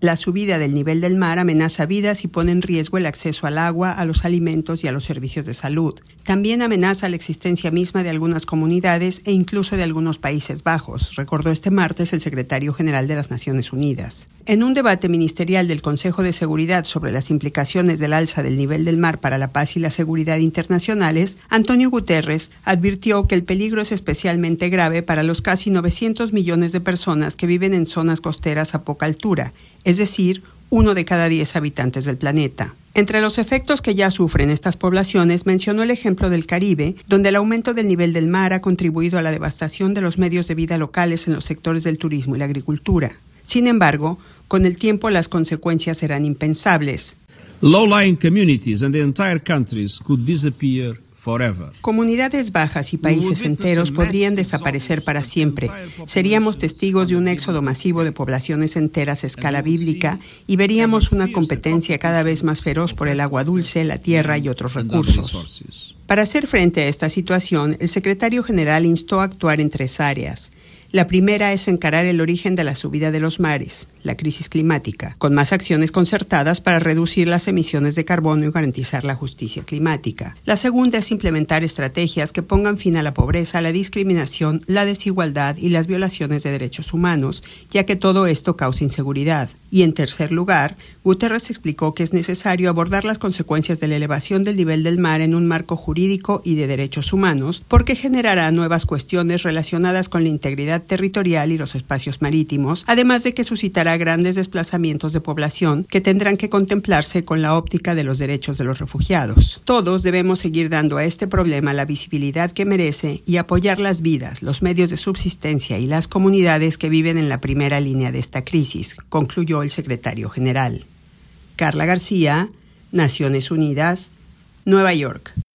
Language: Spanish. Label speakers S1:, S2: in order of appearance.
S1: La subida del nivel del mar amenaza vidas y pone en riesgo el acceso al agua, a los alimentos y a los servicios de salud. También amenaza la existencia misma de algunas comunidades e incluso de algunos Países Bajos, recordó este martes el secretario general de las Naciones Unidas. En un debate ministerial del Consejo de Seguridad sobre las implicaciones del alza del nivel del mar para la paz y la seguridad internacionales, Antonio Guterres advirtió que el peligro es especialmente grave para los casi 900 millones de personas que viven en zonas costeras a poca altura es decir, uno de cada diez habitantes del planeta. Entre los efectos que ya sufren estas poblaciones, mencionó el ejemplo del Caribe, donde el aumento del nivel del mar ha contribuido a la devastación de los medios de vida locales en los sectores del turismo y la agricultura. Sin embargo, con el tiempo las consecuencias serán impensables. Low-lying communities and the entire countries could disappear Comunidades bajas y países enteros podrían desaparecer para siempre. Seríamos testigos de un éxodo masivo de poblaciones enteras a escala bíblica y veríamos una competencia cada vez más feroz por el agua dulce, la tierra y otros recursos. Para hacer frente a esta situación, el secretario general instó a actuar en tres áreas. La primera es encarar el origen de la subida de los mares, la crisis climática, con más acciones concertadas para reducir las emisiones de carbono y garantizar la justicia climática. La segunda es implementar estrategias que pongan fin a la pobreza, la discriminación, la desigualdad y las violaciones de derechos humanos, ya que todo esto causa inseguridad. Y en tercer lugar, Guterres explicó que es necesario abordar las consecuencias de la elevación del nivel del mar en un marco jurídico y de derechos humanos, porque generará nuevas cuestiones relacionadas con la integridad territorial y los espacios marítimos, además de que suscitará grandes desplazamientos de población que tendrán que contemplarse con la óptica de los derechos de los refugiados. Todos debemos seguir dando a este problema la visibilidad que merece y apoyar las vidas, los medios de subsistencia y las comunidades que viven en la primera línea de esta crisis, concluyó el secretario general. Carla García, Naciones Unidas, Nueva York.